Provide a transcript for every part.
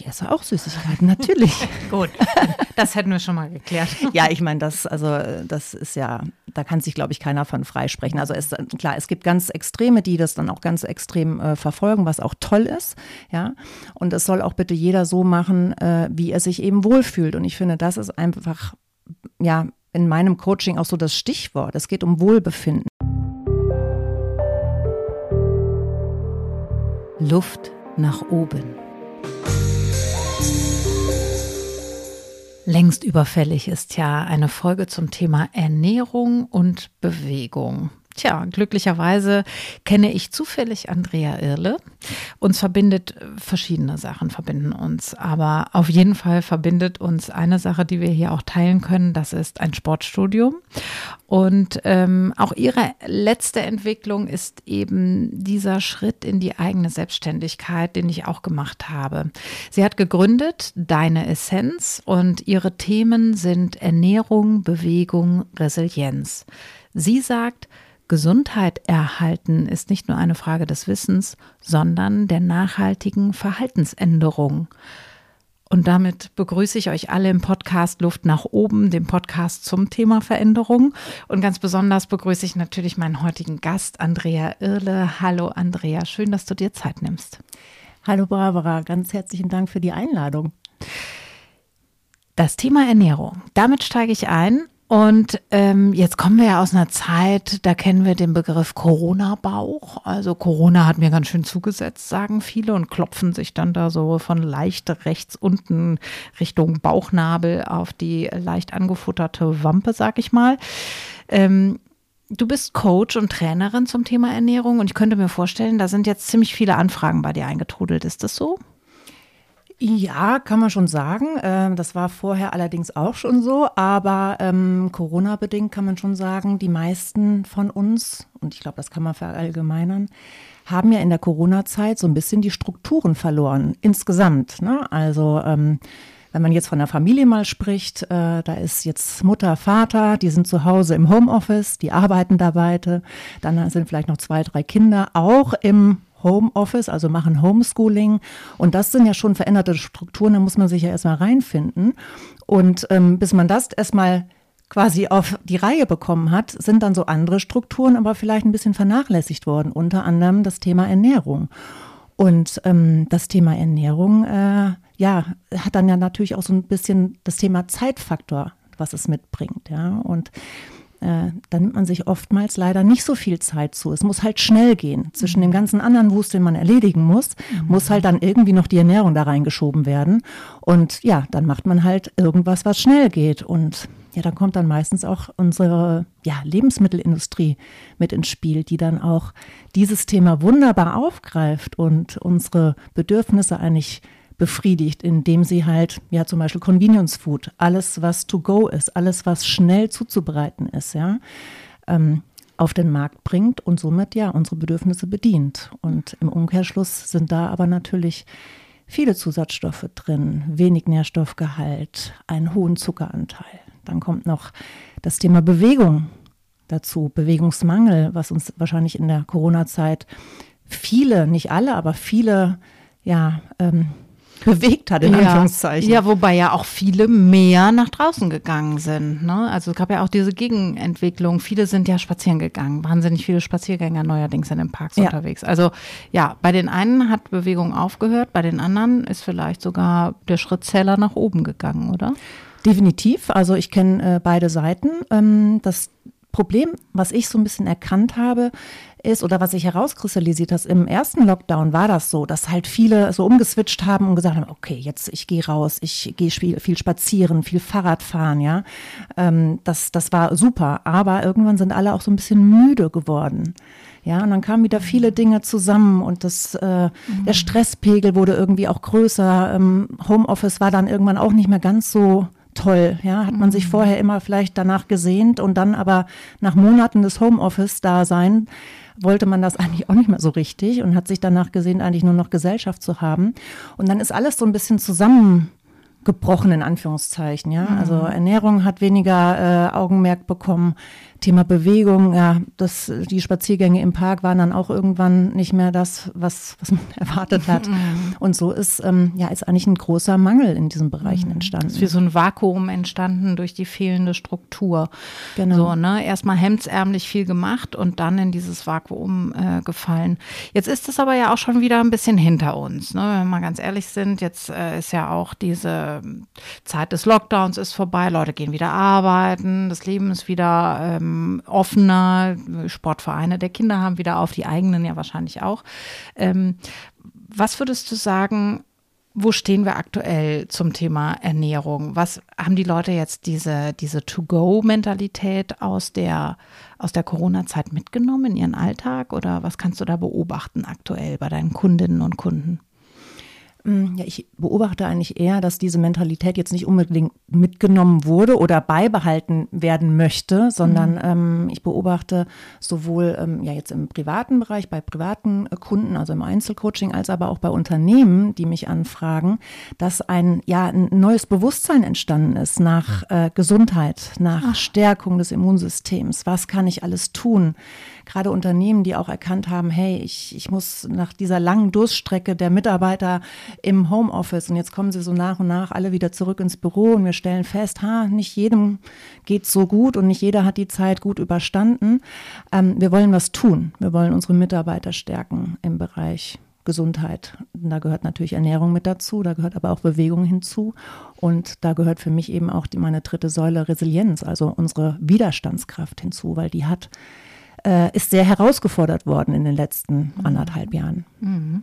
Ich esse auch Süßigkeiten, natürlich. Gut, das hätten wir schon mal geklärt. ja, ich meine, das, also, das ist ja, da kann sich, glaube ich, keiner von freisprechen. Also es, klar, es gibt ganz Extreme, die das dann auch ganz extrem äh, verfolgen, was auch toll ist. Ja, und es soll auch bitte jeder so machen, äh, wie er sich eben wohlfühlt. Und ich finde, das ist einfach, ja, in meinem Coaching auch so das Stichwort. Es geht um Wohlbefinden. Luft nach oben. Längst überfällig ist ja eine Folge zum Thema Ernährung und Bewegung. Tja, glücklicherweise kenne ich zufällig Andrea Irle. Uns verbindet äh, verschiedene Sachen, verbinden uns. Aber auf jeden Fall verbindet uns eine Sache, die wir hier auch teilen können. Das ist ein Sportstudium. Und ähm, auch ihre letzte Entwicklung ist eben dieser Schritt in die eigene Selbstständigkeit, den ich auch gemacht habe. Sie hat gegründet Deine Essenz und ihre Themen sind Ernährung, Bewegung, Resilienz. Sie sagt, Gesundheit erhalten ist nicht nur eine Frage des Wissens, sondern der nachhaltigen Verhaltensänderung. Und damit begrüße ich euch alle im Podcast Luft nach oben, dem Podcast zum Thema Veränderung. Und ganz besonders begrüße ich natürlich meinen heutigen Gast, Andrea Irle. Hallo Andrea, schön, dass du dir Zeit nimmst. Hallo Barbara, ganz herzlichen Dank für die Einladung. Das Thema Ernährung, damit steige ich ein und ähm, jetzt kommen wir ja aus einer Zeit, da kennen wir den Begriff Corona-Bauch. Also Corona hat mir ganz schön zugesetzt, sagen viele, und klopfen sich dann da so von leicht rechts unten Richtung Bauchnabel auf die leicht angefutterte Wampe, sag ich mal. Ähm, Du bist Coach und Trainerin zum Thema Ernährung und ich könnte mir vorstellen, da sind jetzt ziemlich viele Anfragen bei dir eingetrudelt. Ist das so? Ja, kann man schon sagen. Ähm, das war vorher allerdings auch schon so, aber ähm, Corona-bedingt kann man schon sagen, die meisten von uns, und ich glaube, das kann man verallgemeinern, haben ja in der Corona-Zeit so ein bisschen die Strukturen verloren, insgesamt. Ne? Also ähm, wenn man jetzt von der Familie mal spricht, äh, da ist jetzt Mutter, Vater, die sind zu Hause im Homeoffice, die arbeiten dabei, dann sind vielleicht noch zwei, drei Kinder auch im Homeoffice, also machen Homeschooling. Und das sind ja schon veränderte Strukturen, da muss man sich ja erstmal reinfinden. Und ähm, bis man das erstmal quasi auf die Reihe bekommen hat, sind dann so andere Strukturen aber vielleicht ein bisschen vernachlässigt worden, unter anderem das Thema Ernährung. Und ähm, das Thema Ernährung, äh, ja, hat dann ja natürlich auch so ein bisschen das Thema Zeitfaktor, was es mitbringt, ja. Und äh, da nimmt man sich oftmals leider nicht so viel Zeit zu. Es muss halt schnell gehen. Zwischen dem ganzen anderen Wust, den man erledigen muss, mhm. muss halt dann irgendwie noch die Ernährung da reingeschoben werden. Und ja, dann macht man halt irgendwas, was schnell geht. Und ja, da kommt dann meistens auch unsere ja, Lebensmittelindustrie mit ins Spiel, die dann auch dieses Thema wunderbar aufgreift und unsere Bedürfnisse eigentlich befriedigt, indem sie halt, ja, zum Beispiel Convenience Food, alles, was to go ist, alles, was schnell zuzubereiten ist, ja, ähm, auf den Markt bringt und somit ja unsere Bedürfnisse bedient. Und im Umkehrschluss sind da aber natürlich viele Zusatzstoffe drin, wenig Nährstoffgehalt, einen hohen Zuckeranteil. Dann kommt noch das Thema Bewegung dazu, Bewegungsmangel, was uns wahrscheinlich in der Corona-Zeit viele, nicht alle, aber viele ja, ähm, bewegt hat, in ja. Anführungszeichen. Ja, wobei ja auch viele mehr nach draußen gegangen sind. Ne? Also es gab ja auch diese Gegenentwicklung. Viele sind ja spazieren gegangen. Wahnsinnig viele Spaziergänger neuerdings in den Parks ja. unterwegs. Also ja, bei den einen hat Bewegung aufgehört, bei den anderen ist vielleicht sogar der Schrittzähler nach oben gegangen, oder? Definitiv. Also ich kenne äh, beide Seiten. Ähm, das Problem, was ich so ein bisschen erkannt habe, ist oder was sich herauskristallisiert hat, im ersten Lockdown war das so, dass halt viele so umgeswitcht haben und gesagt haben, okay, jetzt ich gehe raus, ich gehe viel, viel spazieren, viel Fahrrad fahren, ja. Ähm, das, das war super, aber irgendwann sind alle auch so ein bisschen müde geworden. Ja, und dann kamen wieder viele Dinge zusammen und das, äh, mhm. der Stresspegel wurde irgendwie auch größer. Ähm, Homeoffice war dann irgendwann auch nicht mehr ganz so toll. Ja, hat man sich mhm. vorher immer vielleicht danach gesehnt und dann aber nach Monaten des Homeoffice-Dasein wollte man das eigentlich auch nicht mehr so richtig und hat sich danach gesehnt, eigentlich nur noch Gesellschaft zu haben. Und dann ist alles so ein bisschen zusammengebrochen, in Anführungszeichen. Ja, mhm. also Ernährung hat weniger äh, Augenmerk bekommen. Thema Bewegung, ja, das, die Spaziergänge im Park waren dann auch irgendwann nicht mehr das, was, was man erwartet hat. Mhm. Und so ist, ähm, ja, ist eigentlich ein großer Mangel in diesen Bereichen mhm. entstanden. Es ist wie so ein Vakuum entstanden durch die fehlende Struktur. Genau. So, ne? Erstmal hemdsärmlich viel gemacht und dann in dieses Vakuum äh, gefallen. Jetzt ist es aber ja auch schon wieder ein bisschen hinter uns, ne? wenn wir mal ganz ehrlich sind. Jetzt äh, ist ja auch diese Zeit des Lockdowns ist vorbei, Leute gehen wieder arbeiten, das Leben ist wieder ähm, offener, Sportvereine der Kinder haben wieder auf, die eigenen ja wahrscheinlich auch. Ähm, was würdest du sagen, wo stehen wir aktuell zum Thema Ernährung? Was haben die Leute jetzt diese, diese To-Go-Mentalität aus der, aus der Corona-Zeit mitgenommen in ihren Alltag oder was kannst du da beobachten aktuell bei deinen Kundinnen und Kunden? Mm, ja, ich beobachte eigentlich eher, dass diese Mentalität jetzt nicht unbedingt mitgenommen wurde oder beibehalten werden möchte, sondern mhm. ähm, ich beobachte sowohl ähm, ja jetzt im privaten Bereich bei privaten äh, Kunden, also im Einzelcoaching, als aber auch bei Unternehmen, die mich anfragen, dass ein ja ein neues Bewusstsein entstanden ist nach äh, Gesundheit, nach Ach. Stärkung des Immunsystems. Was kann ich alles tun? Gerade Unternehmen, die auch erkannt haben, hey, ich, ich muss nach dieser langen Durststrecke der Mitarbeiter im Homeoffice. Und jetzt kommen sie so nach und nach alle wieder zurück ins Büro und wir stellen fest, ha, nicht jedem geht so gut und nicht jeder hat die Zeit gut überstanden. Ähm, wir wollen was tun. Wir wollen unsere Mitarbeiter stärken im Bereich Gesundheit. Da gehört natürlich Ernährung mit dazu, da gehört aber auch Bewegung hinzu. Und da gehört für mich eben auch die, meine dritte Säule Resilienz, also unsere Widerstandskraft hinzu, weil die hat, äh, ist sehr herausgefordert worden in den letzten anderthalb Jahren. Mhm.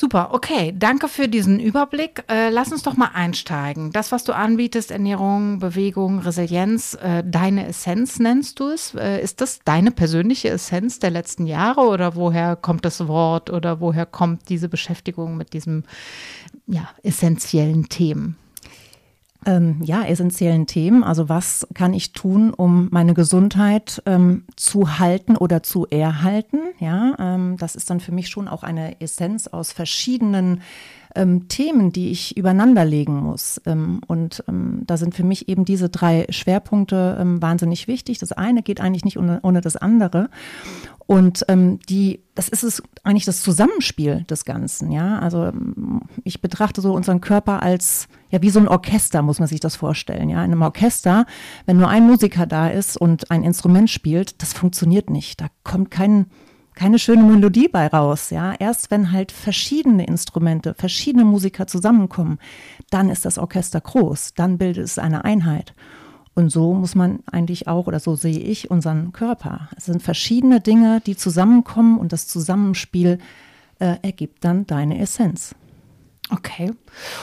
Super, okay. Danke für diesen Überblick. Äh, lass uns doch mal einsteigen. Das, was du anbietest, Ernährung, Bewegung, Resilienz, äh, deine Essenz nennst du es. Äh, ist das deine persönliche Essenz der letzten Jahre oder woher kommt das Wort oder woher kommt diese Beschäftigung mit diesem ja, essentiellen Themen? Ähm, ja, essentiellen Themen. Also was kann ich tun, um meine Gesundheit ähm, zu halten oder zu erhalten? Ja, ähm, das ist dann für mich schon auch eine Essenz aus verschiedenen ähm, Themen, die ich übereinander legen muss. Ähm, und ähm, da sind für mich eben diese drei Schwerpunkte wahnsinnig wichtig. Das eine geht eigentlich nicht ohne, ohne das andere. Und ähm, die, das ist es eigentlich das Zusammenspiel des Ganzen, ja. Also ähm, ich betrachte so unseren Körper als ja wie so ein Orchester, muss man sich das vorstellen, ja. In einem Orchester, wenn nur ein Musiker da ist und ein Instrument spielt, das funktioniert nicht. Da kommt kein keine schöne Melodie bei raus, ja. Erst wenn halt verschiedene Instrumente, verschiedene Musiker zusammenkommen, dann ist das Orchester groß, dann bildet es eine Einheit. Und so muss man eigentlich auch, oder so sehe ich unseren Körper. Es sind verschiedene Dinge, die zusammenkommen und das Zusammenspiel äh, ergibt dann deine Essenz. Okay.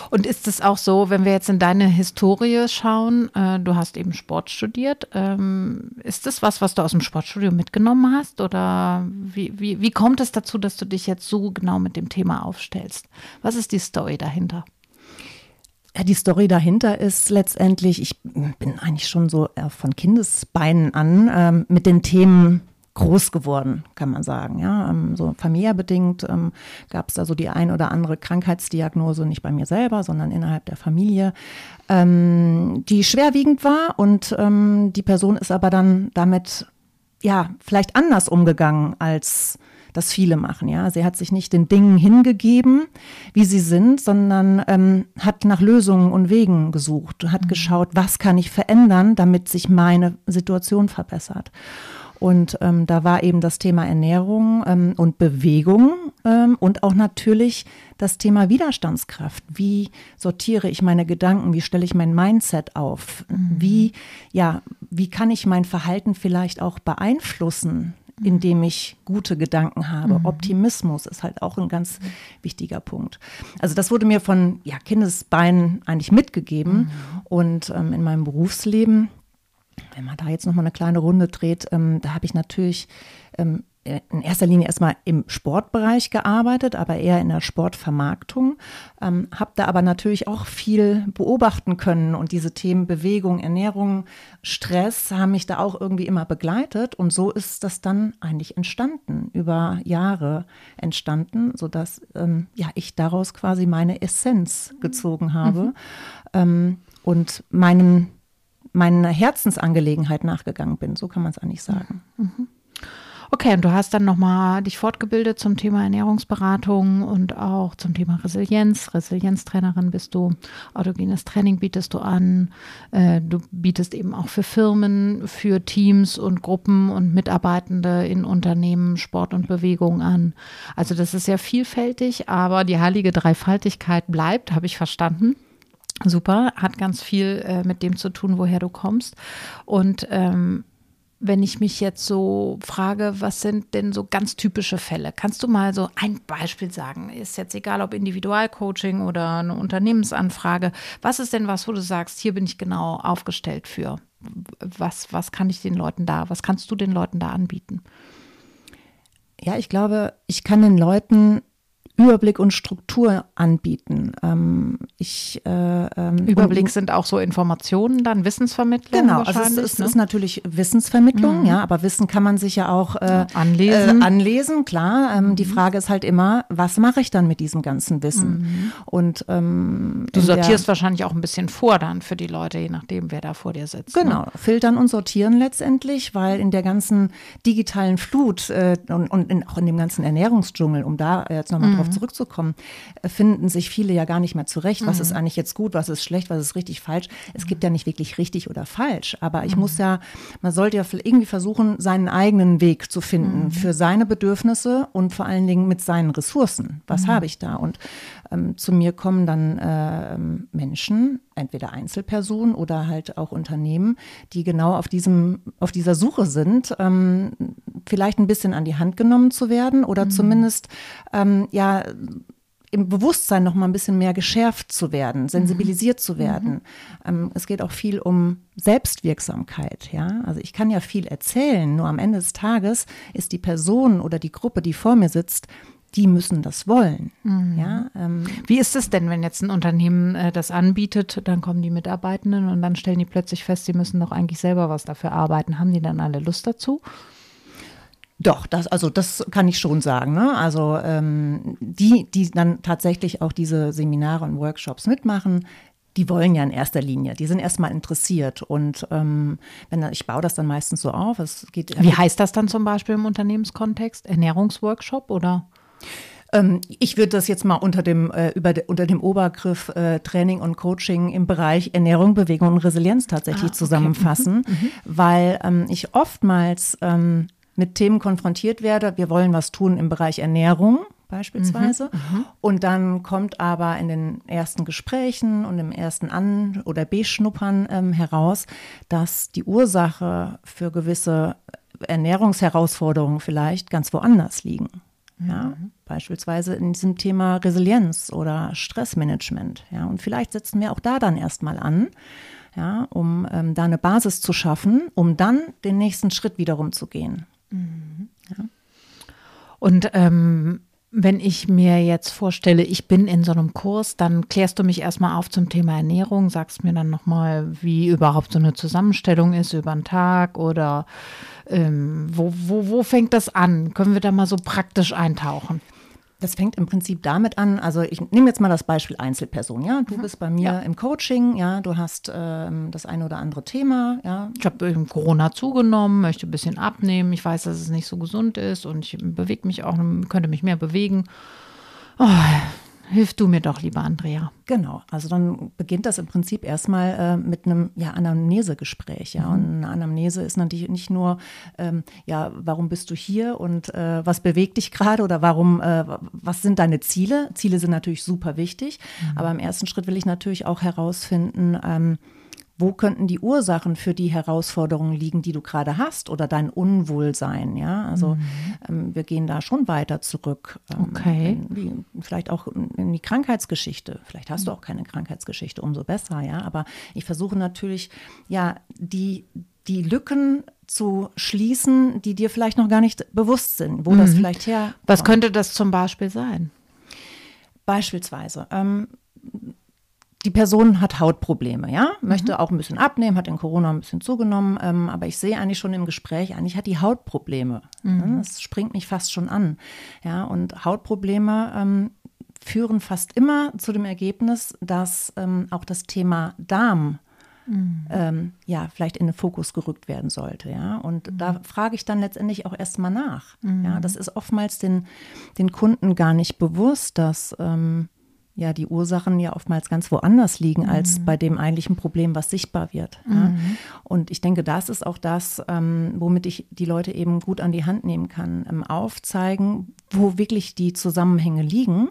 Und ist es auch so, wenn wir jetzt in deine Historie schauen, äh, du hast eben Sport studiert, ähm, ist das was, was du aus dem Sportstudium mitgenommen hast? Oder wie, wie, wie kommt es dazu, dass du dich jetzt so genau mit dem Thema aufstellst? Was ist die Story dahinter? Ja, die Story dahinter ist letztendlich, ich bin eigentlich schon so äh, von Kindesbeinen an ähm, mit den Themen groß geworden, kann man sagen. Ja, ähm, so familiärbedingt ähm, gab es da so die ein oder andere Krankheitsdiagnose, nicht bei mir selber, sondern innerhalb der Familie, ähm, die schwerwiegend war und ähm, die Person ist aber dann damit ja vielleicht anders umgegangen als das viele machen. Ja, sie hat sich nicht den Dingen hingegeben, wie sie sind, sondern ähm, hat nach Lösungen und Wegen gesucht, hat mhm. geschaut, was kann ich verändern, damit sich meine Situation verbessert. Und ähm, da war eben das Thema Ernährung ähm, und Bewegung ähm, und auch natürlich das Thema Widerstandskraft. Wie sortiere ich meine Gedanken? Wie stelle ich mein Mindset auf? Mhm. Wie, ja, wie kann ich mein Verhalten vielleicht auch beeinflussen? Indem ich gute Gedanken habe. Mhm. Optimismus ist halt auch ein ganz mhm. wichtiger Punkt. Also das wurde mir von ja, Kindesbeinen eigentlich mitgegeben mhm. und ähm, in meinem Berufsleben wenn man da jetzt nochmal eine kleine Runde dreht, ähm, da habe ich natürlich ähm, in erster Linie erstmal im Sportbereich gearbeitet, aber eher in der Sportvermarktung. Ähm, habe da aber natürlich auch viel beobachten können und diese Themen Bewegung, Ernährung, Stress haben mich da auch irgendwie immer begleitet und so ist das dann eigentlich entstanden, über Jahre entstanden, sodass ähm, ja, ich daraus quasi meine Essenz gezogen habe mhm. ähm, und meinen meiner Herzensangelegenheit nachgegangen bin. So kann man es eigentlich sagen. Mhm. Okay, und du hast dann nochmal dich fortgebildet zum Thema Ernährungsberatung und auch zum Thema Resilienz. Resilienztrainerin bist du, autogenes Training bietest du an. Äh, du bietest eben auch für Firmen, für Teams und Gruppen und Mitarbeitende in Unternehmen Sport und Bewegung an. Also das ist sehr vielfältig, aber die heilige Dreifaltigkeit bleibt, habe ich verstanden. Super, hat ganz viel äh, mit dem zu tun, woher du kommst. Und ähm, wenn ich mich jetzt so frage, was sind denn so ganz typische Fälle? Kannst du mal so ein Beispiel sagen? Ist jetzt egal, ob Individualcoaching oder eine Unternehmensanfrage. Was ist denn was, wo du sagst, hier bin ich genau aufgestellt für? Was, was kann ich den Leuten da, was kannst du den Leuten da anbieten? Ja, ich glaube, ich kann den Leuten Überblick und Struktur anbieten. Ähm, ich, äh, ähm, Überblick sind auch so Informationen, dann Wissensvermittlung. Genau, also es, es ne? ist natürlich Wissensvermittlung, mhm. ja, aber Wissen kann man sich ja auch äh, anlesen. Äh, anlesen, klar. Ähm, mhm. Die Frage ist halt immer, was mache ich dann mit diesem ganzen Wissen? Mhm. Und ähm, du sortierst wahrscheinlich auch ein bisschen vor dann für die Leute, je nachdem, wer da vor dir sitzt. Ne? Genau, ne? filtern und sortieren letztendlich, weil in der ganzen digitalen Flut äh, und, und in, auch in dem ganzen Ernährungsdschungel, um da jetzt nochmal drauf darauf zurückzukommen, äh, finden sich viele ja gar nicht mehr zurecht. Mhm. Was ist mhm. eigentlich jetzt gut, was ist schlecht, was ist richtig falsch? Es gibt ja nicht wirklich richtig oder falsch, aber ich mhm. muss ja, man sollte ja irgendwie versuchen, seinen eigenen Weg zu finden mhm. für seine Bedürfnisse und vor allen Dingen mit seinen Ressourcen. Was mhm. habe ich da? Und ähm, zu mir kommen dann äh, Menschen, entweder Einzelpersonen oder halt auch Unternehmen, die genau auf diesem, auf dieser Suche sind, ähm, vielleicht ein bisschen an die Hand genommen zu werden oder mhm. zumindest ähm, ja im Bewusstsein noch mal ein bisschen mehr geschärft zu werden, sensibilisiert mhm. zu werden. Mhm. Ähm, es geht auch viel um Selbstwirksamkeit, ja. Also ich kann ja viel erzählen, nur am Ende des Tages ist die Person oder die Gruppe, die vor mir sitzt, die müssen das wollen. Mhm. Ja, ähm. Wie ist es denn, wenn jetzt ein Unternehmen äh, das anbietet, dann kommen die Mitarbeitenden und dann stellen die plötzlich fest, sie müssen doch eigentlich selber was dafür arbeiten. Haben die dann alle Lust dazu? Doch, das, also das kann ich schon sagen. Ne? Also ähm, die, die dann tatsächlich auch diese Seminare und Workshops mitmachen, die wollen ja in erster Linie, die sind erstmal interessiert. Und ähm, wenn ich baue das dann meistens so auf. Es geht, Wie heißt das dann zum Beispiel im Unternehmenskontext? Ernährungsworkshop oder? Ähm, ich würde das jetzt mal unter dem, äh, über de, unter dem Obergriff äh, Training und Coaching im Bereich Ernährung, Bewegung und Resilienz tatsächlich ah, okay. zusammenfassen, mhm. Mhm. weil ähm, ich oftmals ähm, mit Themen konfrontiert werde. Wir wollen was tun im Bereich Ernährung beispielsweise. Mhm, mhm, und dann kommt aber in den ersten Gesprächen und im ersten An- oder Beschnuppern ähm, heraus, dass die Ursache für gewisse Ernährungsherausforderungen vielleicht ganz woanders liegen. Ja, mhm. beispielsweise in diesem Thema Resilienz oder Stressmanagement. Ja, und vielleicht setzen wir auch da dann erstmal an, ja, um ähm, da eine Basis zu schaffen, um dann den nächsten Schritt wiederum zu gehen. Mhm. Ja. Und ähm, wenn ich mir jetzt vorstelle, ich bin in so einem Kurs, dann klärst du mich erstmal auf zum Thema Ernährung, sagst mir dann nochmal, wie überhaupt so eine Zusammenstellung ist über einen Tag oder ähm, wo, wo, wo fängt das an? Können wir da mal so praktisch eintauchen? Das fängt im Prinzip damit an, also ich nehme jetzt mal das Beispiel Einzelperson, ja. Du mhm. bist bei mir ja. im Coaching, ja, du hast ähm, das eine oder andere Thema, ja. Ich habe Corona zugenommen, möchte ein bisschen abnehmen, ich weiß, dass es nicht so gesund ist und ich bewege mich auch, könnte mich mehr bewegen. Oh, Hilf du mir doch, lieber Andrea. Genau, also dann beginnt das im Prinzip erstmal äh, mit einem ja, Anamnesegespräch. Ja? Und eine Anamnese ist natürlich nicht nur, ähm, ja, warum bist du hier und äh, was bewegt dich gerade oder warum, äh, was sind deine Ziele? Ziele sind natürlich super wichtig, mhm. aber im ersten Schritt will ich natürlich auch herausfinden, ähm, wo könnten die Ursachen für die Herausforderungen liegen, die du gerade hast oder dein Unwohlsein, ja? Also mhm. ähm, wir gehen da schon weiter zurück. Ähm, okay. In, vielleicht auch in die Krankheitsgeschichte. Vielleicht hast du auch keine Krankheitsgeschichte, umso besser, ja. Aber ich versuche natürlich, ja, die, die Lücken zu schließen, die dir vielleicht noch gar nicht bewusst sind, wo mhm. das vielleicht her. Was könnte das zum Beispiel sein? Beispielsweise. Ähm, die Person hat Hautprobleme, ja, möchte mhm. auch ein bisschen abnehmen, hat in Corona ein bisschen zugenommen, ähm, aber ich sehe eigentlich schon im Gespräch, eigentlich hat die Hautprobleme. Mhm. Das springt mich fast schon an, ja, und Hautprobleme ähm, führen fast immer zu dem Ergebnis, dass ähm, auch das Thema Darm mhm. ähm, ja, vielleicht in den Fokus gerückt werden sollte. Ja? Und mhm. da frage ich dann letztendlich auch erstmal nach. Mhm. Ja? Das ist oftmals den, den Kunden gar nicht bewusst, dass ähm, ja die Ursachen ja oftmals ganz woanders liegen als mhm. bei dem eigentlichen Problem, was sichtbar wird. Ja? Mhm. Und ich denke, das ist auch das, ähm, womit ich die Leute eben gut an die Hand nehmen kann. Ähm, aufzeigen, wo wirklich die Zusammenhänge liegen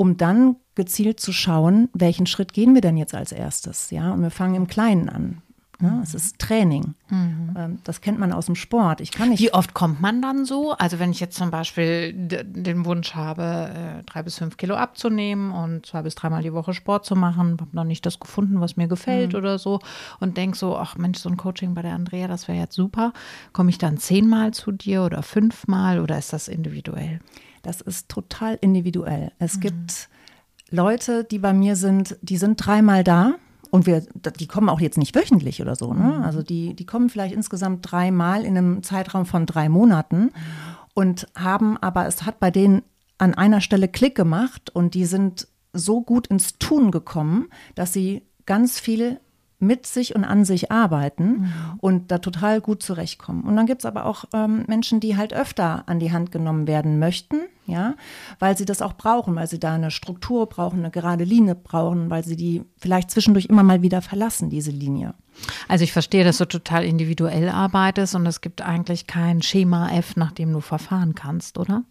um dann gezielt zu schauen, welchen Schritt gehen wir denn jetzt als erstes. Ja, und wir fangen im Kleinen an. Ja, mhm. es ist Training. Mhm. Ähm, das kennt man aus dem Sport. Ich kann nicht. Wie oft kommt man dann so? Also wenn ich jetzt zum Beispiel den Wunsch habe, äh, drei bis fünf Kilo abzunehmen und zwei bis dreimal die Woche Sport zu machen, habe noch nicht das gefunden, was mir gefällt mhm. oder so und denke so, ach Mensch, so ein Coaching bei der Andrea, das wäre jetzt super. Komme ich dann zehnmal zu dir oder fünfmal oder ist das individuell? Das ist total individuell. Es mhm. gibt Leute, die bei mir sind, die sind dreimal da. Und wir, die kommen auch jetzt nicht wöchentlich oder so. Ne? Mhm. Also die, die kommen vielleicht insgesamt dreimal in einem Zeitraum von drei Monaten und haben, aber es hat bei denen an einer Stelle Klick gemacht und die sind so gut ins Tun gekommen, dass sie ganz viel mit sich und an sich arbeiten mhm. und da total gut zurechtkommen. Und dann gibt es aber auch ähm, Menschen, die halt öfter an die Hand genommen werden möchten, ja, weil sie das auch brauchen, weil sie da eine Struktur brauchen, eine gerade Linie brauchen, weil sie die vielleicht zwischendurch immer mal wieder verlassen, diese Linie. Also ich verstehe, dass du total individuell arbeitest und es gibt eigentlich kein Schema F, nach dem du verfahren kannst, oder?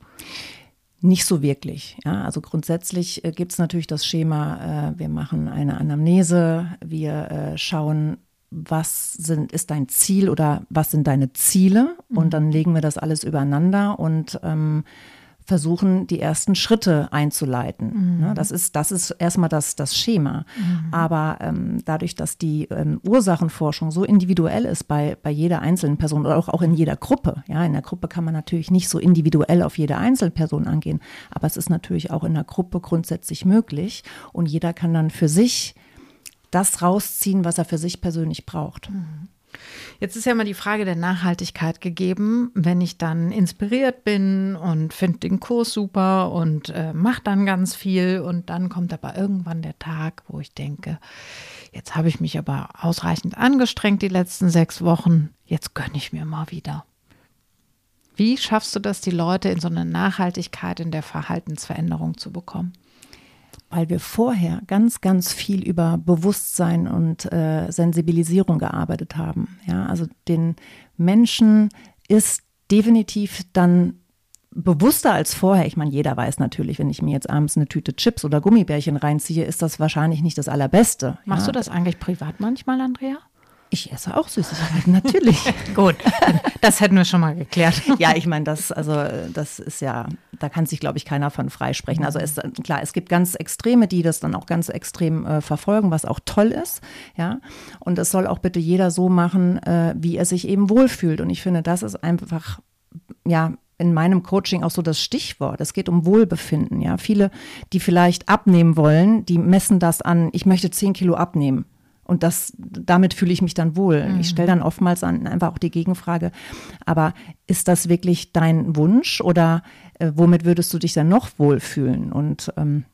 Nicht so wirklich. Ja, also grundsätzlich äh, gibt es natürlich das Schema, äh, wir machen eine Anamnese, wir äh, schauen, was sind, ist dein Ziel oder was sind deine Ziele mhm. und dann legen wir das alles übereinander und ähm, versuchen, die ersten Schritte einzuleiten. Mhm. Ne, das, ist, das ist erstmal das, das Schema. Mhm. Aber ähm, dadurch, dass die ähm, Ursachenforschung so individuell ist bei, bei jeder einzelnen Person oder auch, auch in jeder Gruppe, ja, in der Gruppe kann man natürlich nicht so individuell auf jede Einzelperson angehen, aber es ist natürlich auch in der Gruppe grundsätzlich möglich und jeder kann dann für sich das rausziehen, was er für sich persönlich braucht. Mhm. Jetzt ist ja mal die Frage der Nachhaltigkeit gegeben. Wenn ich dann inspiriert bin und finde den Kurs super und äh, mache dann ganz viel und dann kommt aber irgendwann der Tag, wo ich denke, jetzt habe ich mich aber ausreichend angestrengt die letzten sechs Wochen, jetzt gönne ich mir mal wieder. Wie schaffst du das, die Leute in so eine Nachhaltigkeit in der Verhaltensveränderung zu bekommen? Weil wir vorher ganz, ganz viel über Bewusstsein und äh, Sensibilisierung gearbeitet haben. Ja, also den Menschen ist definitiv dann bewusster als vorher. Ich meine, jeder weiß natürlich, wenn ich mir jetzt abends eine Tüte Chips oder Gummibärchen reinziehe, ist das wahrscheinlich nicht das Allerbeste. Machst ja. du das eigentlich privat manchmal, Andrea? Ich esse auch Süßigkeiten, natürlich. Gut, das hätten wir schon mal geklärt. ja, ich meine, das, also, das ist ja, da kann sich, glaube ich, keiner von freisprechen. Also es, klar, es gibt ganz Extreme, die das dann auch ganz extrem äh, verfolgen, was auch toll ist. Ja. Und es soll auch bitte jeder so machen, äh, wie er sich eben wohlfühlt. Und ich finde, das ist einfach, ja, in meinem Coaching auch so das Stichwort. Es geht um Wohlbefinden. Ja, viele, die vielleicht abnehmen wollen, die messen das an. Ich möchte zehn Kilo abnehmen. Und das, damit fühle ich mich dann wohl. Mhm. Ich stelle dann oftmals an, einfach auch die Gegenfrage, aber ist das wirklich dein Wunsch oder äh, womit würdest du dich dann noch wohlfühlen? Und ähm,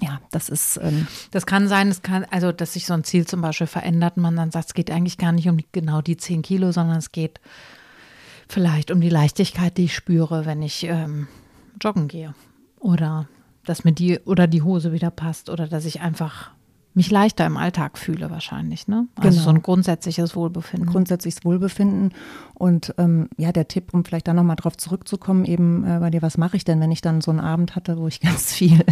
ja, das ist. Ähm das kann sein, es kann, also dass sich so ein Ziel zum Beispiel verändert und man dann sagt, es geht eigentlich gar nicht um genau die 10 Kilo, sondern es geht vielleicht um die Leichtigkeit, die ich spüre, wenn ich ähm, joggen gehe. Oder dass mir die oder die Hose wieder passt oder dass ich einfach mich leichter im Alltag fühle wahrscheinlich, ne? Also genau. so ein grundsätzliches Wohlbefinden. Grundsätzliches Wohlbefinden und ähm, ja, der Tipp, um vielleicht da nochmal drauf zurückzukommen, eben äh, bei dir, was mache ich denn, wenn ich dann so einen Abend hatte, wo ich ganz viel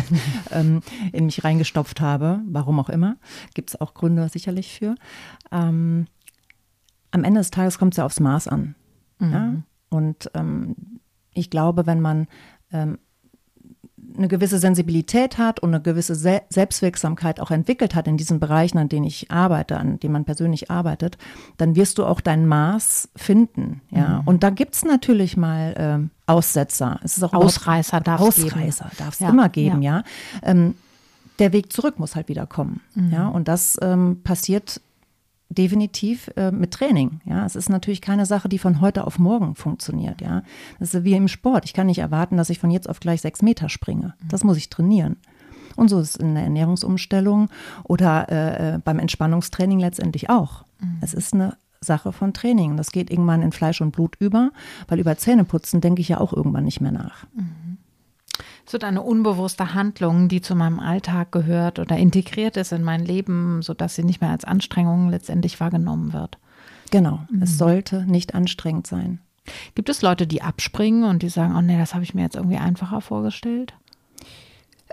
ähm, in mich reingestopft habe, warum auch immer, gibt es auch Gründe sicherlich für. Ähm, am Ende des Tages kommt es ja aufs Maß an. Mhm. Ja? Und ähm, ich glaube, wenn man ähm, eine gewisse Sensibilität hat und eine gewisse Se Selbstwirksamkeit auch entwickelt hat in diesen Bereichen, an denen ich arbeite, an denen man persönlich arbeitet, dann wirst du auch dein Maß finden. Ja, mhm. und da gibt es natürlich mal ähm, Aussetzer. Es ist auch Ausreißer darf es Ausreißer darf es ja. immer geben, ja. ja. Ähm, der Weg zurück muss halt wieder kommen. Mhm. Ja, und das ähm, passiert definitiv äh, mit Training. Ja, es ist natürlich keine Sache, die von heute auf morgen funktioniert. Ja, das ist wie im Sport. Ich kann nicht erwarten, dass ich von jetzt auf gleich sechs Meter springe. Das muss ich trainieren. Und so ist es in der Ernährungsumstellung oder äh, äh, beim Entspannungstraining letztendlich auch. Mhm. Es ist eine Sache von Training. Das geht irgendwann in Fleisch und Blut über, weil über Zähneputzen denke ich ja auch irgendwann nicht mehr nach. Mhm. So eine unbewusste Handlung, die zu meinem Alltag gehört oder integriert ist in mein Leben, sodass sie nicht mehr als Anstrengung letztendlich wahrgenommen wird. Genau, mhm. es sollte nicht anstrengend sein. Gibt es Leute, die abspringen und die sagen, oh nee, das habe ich mir jetzt irgendwie einfacher vorgestellt?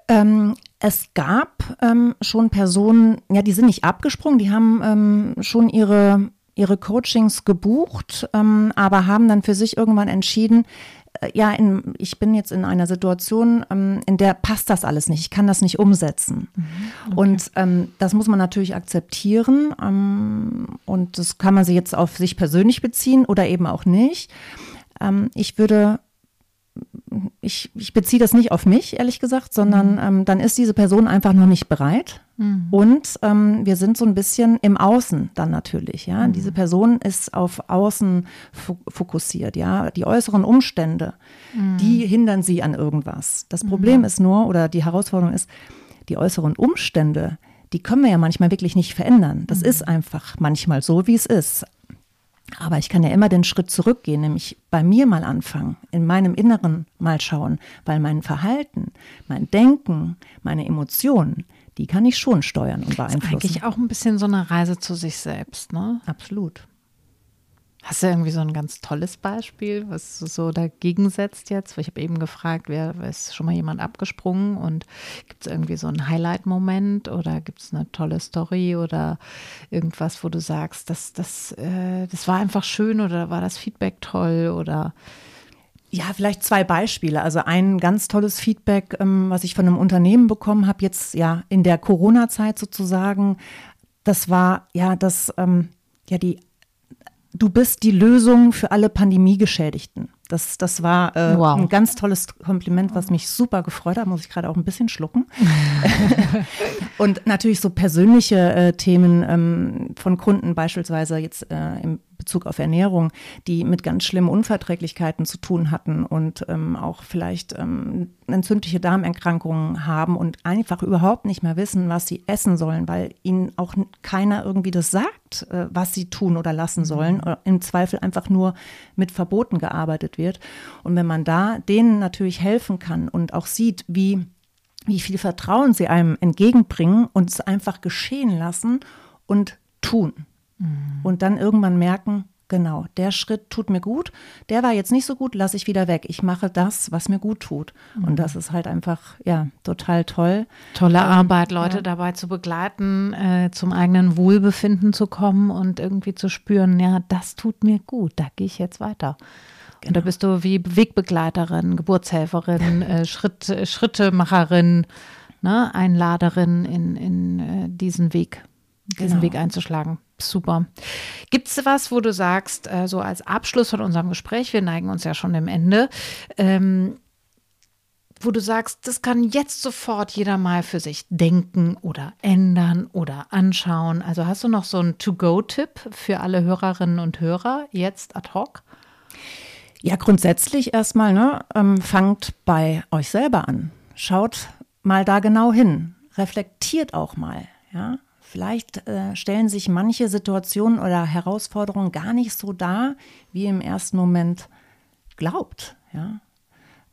Ähm, es gab ähm, schon Personen, ja, die sind nicht abgesprungen, die haben ähm, schon ihre, ihre Coachings gebucht, ähm, aber haben dann für sich irgendwann entschieden, ja, in, ich bin jetzt in einer Situation, ähm, in der passt das alles nicht. Ich kann das nicht umsetzen. Mhm, okay. Und ähm, das muss man natürlich akzeptieren. Ähm, und das kann man sich jetzt auf sich persönlich beziehen oder eben auch nicht. Ähm, ich würde ich, ich beziehe das nicht auf mich, ehrlich gesagt, sondern mhm. ähm, dann ist diese Person einfach noch nicht bereit. Mhm. Und ähm, wir sind so ein bisschen im Außen dann natürlich. Ja, mhm. diese Person ist auf Außen fokussiert. Ja, die äußeren Umstände, mhm. die hindern sie an irgendwas. Das Problem mhm. ist nur oder die Herausforderung ist, die äußeren Umstände, die können wir ja manchmal wirklich nicht verändern. Das mhm. ist einfach manchmal so, wie es ist. Aber ich kann ja immer den Schritt zurückgehen, nämlich bei mir mal anfangen, in meinem Inneren mal schauen, weil mein Verhalten, mein Denken, meine Emotionen, die kann ich schon steuern und beeinflussen. Das ist eigentlich auch ein bisschen so eine Reise zu sich selbst, ne? Absolut. Hast du irgendwie so ein ganz tolles Beispiel, was so dagegen setzt jetzt? Ich habe eben gefragt, wer ist schon mal jemand abgesprungen und gibt es irgendwie so einen Highlight-Moment oder gibt es eine tolle Story oder irgendwas, wo du sagst, das, das, äh, das war einfach schön oder war das Feedback toll oder ja, vielleicht zwei Beispiele. Also ein ganz tolles Feedback, ähm, was ich von einem Unternehmen bekommen habe, jetzt ja in der Corona-Zeit sozusagen. Das war ja das, ähm, ja die du bist die Lösung für alle Pandemiegeschädigten. Das, das war äh, wow. ein ganz tolles Kompliment, was mich super gefreut hat. Muss ich gerade auch ein bisschen schlucken. und natürlich so persönliche äh, Themen ähm, von Kunden, beispielsweise jetzt äh, im Bezug auf Ernährung, die mit ganz schlimmen Unverträglichkeiten zu tun hatten und ähm, auch vielleicht ähm, entzündliche Darmerkrankungen haben und einfach überhaupt nicht mehr wissen, was sie essen sollen, weil ihnen auch keiner irgendwie das sagt, äh, was sie tun oder lassen mhm. sollen. Oder Im Zweifel einfach nur mit Verboten gearbeitet wird. Und wenn man da denen natürlich helfen kann und auch sieht, wie wie viel Vertrauen sie einem entgegenbringen und es einfach geschehen lassen und tun. Mhm. Und dann irgendwann merken, genau, der Schritt tut mir gut, der war jetzt nicht so gut, lasse ich wieder weg. Ich mache das, was mir gut tut. Mhm. Und das ist halt einfach, ja, total toll. Tolle ähm, Arbeit, Leute ja. dabei zu begleiten, äh, zum eigenen Wohlbefinden zu kommen und irgendwie zu spüren, ja, das tut mir gut, da gehe ich jetzt weiter. Genau. Und da bist du wie Wegbegleiterin, Geburtshelferin, äh, Schritt, äh, Schrittemacherin, ne, Einladerin in, in äh, diesen Weg, diesen genau. Weg einzuschlagen. Super. Gibt es was, wo du sagst, äh, so als Abschluss von unserem Gespräch, wir neigen uns ja schon dem Ende, ähm, wo du sagst, das kann jetzt sofort jeder mal für sich denken oder ändern oder anschauen. Also hast du noch so einen To-Go-Tipp für alle Hörerinnen und Hörer jetzt ad hoc? Ja, grundsätzlich erstmal, ne, ähm, fangt bei euch selber an. Schaut mal da genau hin. Reflektiert auch mal, ja. Vielleicht äh, stellen sich manche Situationen oder Herausforderungen gar nicht so dar, wie ihr im ersten Moment glaubt. Ja?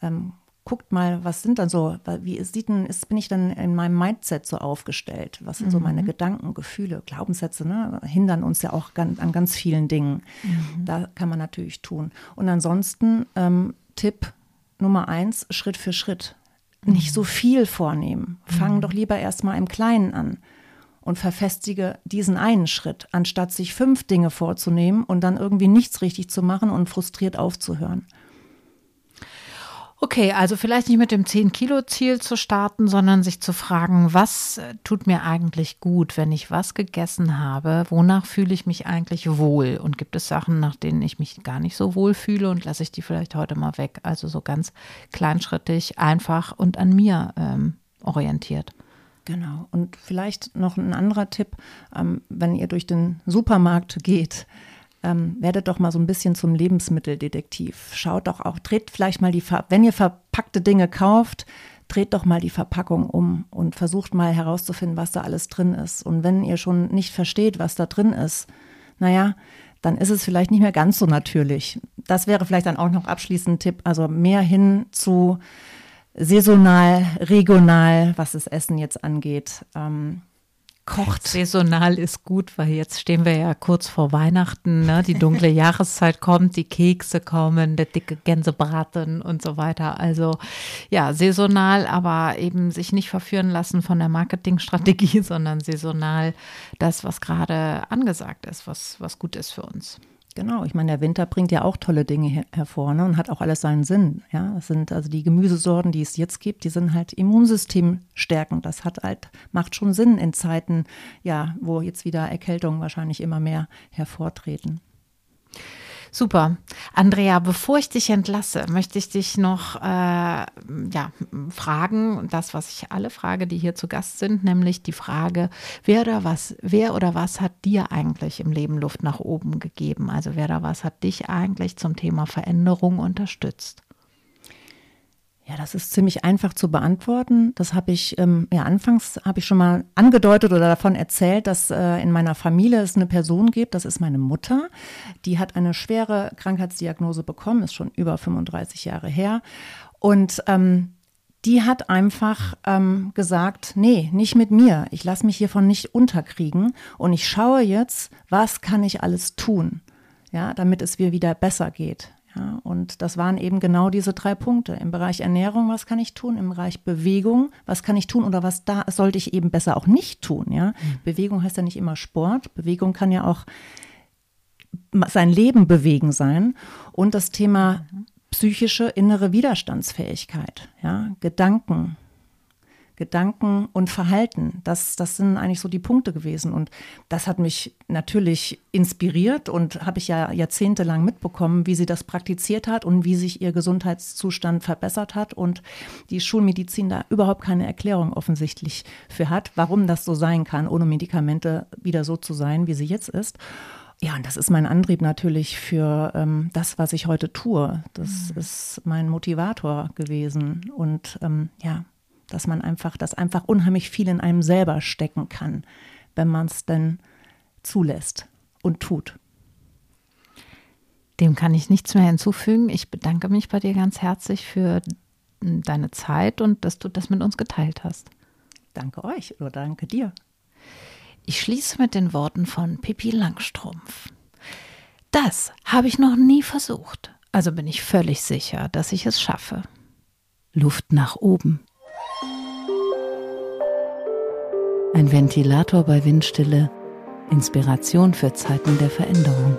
Ähm, guckt mal, was sind dann so, wie sieht denn, ist, bin ich dann in meinem Mindset so aufgestellt? Was sind mhm. so meine Gedanken, Gefühle, Glaubenssätze, ne? hindern uns ja auch ganz, an ganz vielen Dingen. Mhm. Da kann man natürlich tun. Und ansonsten ähm, Tipp Nummer eins, Schritt für Schritt. Nicht so viel vornehmen. Fangen mhm. doch lieber erstmal im Kleinen an und verfestige diesen einen Schritt, anstatt sich fünf Dinge vorzunehmen und dann irgendwie nichts richtig zu machen und frustriert aufzuhören. Okay, also vielleicht nicht mit dem 10-Kilo-Ziel zu starten, sondern sich zu fragen, was äh, tut mir eigentlich gut, wenn ich was gegessen habe? Wonach fühle ich mich eigentlich wohl? Und gibt es Sachen, nach denen ich mich gar nicht so wohl fühle und lasse ich die vielleicht heute mal weg? Also so ganz kleinschrittig, einfach und an mir ähm, orientiert. Genau. Und vielleicht noch ein anderer Tipp, ähm, wenn ihr durch den Supermarkt geht, ähm, werdet doch mal so ein bisschen zum Lebensmitteldetektiv. Schaut doch auch, dreht vielleicht mal die, wenn ihr verpackte Dinge kauft, dreht doch mal die Verpackung um und versucht mal herauszufinden, was da alles drin ist. Und wenn ihr schon nicht versteht, was da drin ist, naja, dann ist es vielleicht nicht mehr ganz so natürlich. Das wäre vielleicht dann auch noch abschließend ein Tipp, also mehr hin zu saisonal, regional, was das Essen jetzt angeht. Ähm, kocht. Saisonal ist gut, weil jetzt stehen wir ja kurz vor Weihnachten. Ne? Die dunkle Jahreszeit kommt, die Kekse kommen, der dicke Gänsebraten und so weiter. Also ja, saisonal, aber eben sich nicht verführen lassen von der Marketingstrategie, sondern saisonal das, was gerade angesagt ist, was, was gut ist für uns. Genau, ich meine, der Winter bringt ja auch tolle Dinge her hervor ne, und hat auch alles seinen Sinn. Ja, das sind also die Gemüsesorten, die es jetzt gibt, die sind halt Immunsystem stärkend. Das hat halt, macht schon Sinn in Zeiten, ja, wo jetzt wieder Erkältungen wahrscheinlich immer mehr hervortreten. Super. Andrea, bevor ich dich entlasse, möchte ich dich noch äh, ja, fragen, das, was ich alle frage, die hier zu Gast sind, nämlich die Frage, wer oder was, wer oder was hat dir eigentlich im Leben Luft nach oben gegeben? Also wer oder was hat dich eigentlich zum Thema Veränderung unterstützt? Ja, das ist ziemlich einfach zu beantworten. Das habe ich, ähm, ja, anfangs habe ich schon mal angedeutet oder davon erzählt, dass äh, in meiner Familie es eine Person gibt, das ist meine Mutter. Die hat eine schwere Krankheitsdiagnose bekommen, ist schon über 35 Jahre her. Und ähm, die hat einfach ähm, gesagt, nee, nicht mit mir. Ich lasse mich hiervon nicht unterkriegen und ich schaue jetzt, was kann ich alles tun, ja, damit es mir wieder besser geht. Ja, und das waren eben genau diese drei Punkte. Im Bereich Ernährung, was kann ich tun? Im Bereich Bewegung, was kann ich tun oder was da sollte ich eben besser auch nicht tun? Ja? Mhm. Bewegung heißt ja nicht immer Sport. Bewegung kann ja auch sein Leben bewegen sein. Und das Thema mhm. psychische innere Widerstandsfähigkeit, ja, Gedanken, Gedanken und Verhalten. Das, das sind eigentlich so die Punkte gewesen. Und das hat mich natürlich inspiriert und habe ich ja jahrzehntelang mitbekommen, wie sie das praktiziert hat und wie sich ihr Gesundheitszustand verbessert hat und die Schulmedizin da überhaupt keine Erklärung offensichtlich für hat, warum das so sein kann, ohne Medikamente wieder so zu sein, wie sie jetzt ist. Ja, und das ist mein Antrieb natürlich für ähm, das, was ich heute tue. Das mhm. ist mein Motivator gewesen. Und ähm, ja, dass man einfach, dass einfach unheimlich viel in einem selber stecken kann, wenn man es denn zulässt und tut. Dem kann ich nichts mehr hinzufügen. Ich bedanke mich bei dir ganz herzlich für deine Zeit und dass du das mit uns geteilt hast. Danke euch oder danke dir. Ich schließe mit den Worten von Pippi Langstrumpf. Das habe ich noch nie versucht, also bin ich völlig sicher, dass ich es schaffe. Luft nach oben. Ein Ventilator bei Windstille, Inspiration für Zeiten der Veränderung.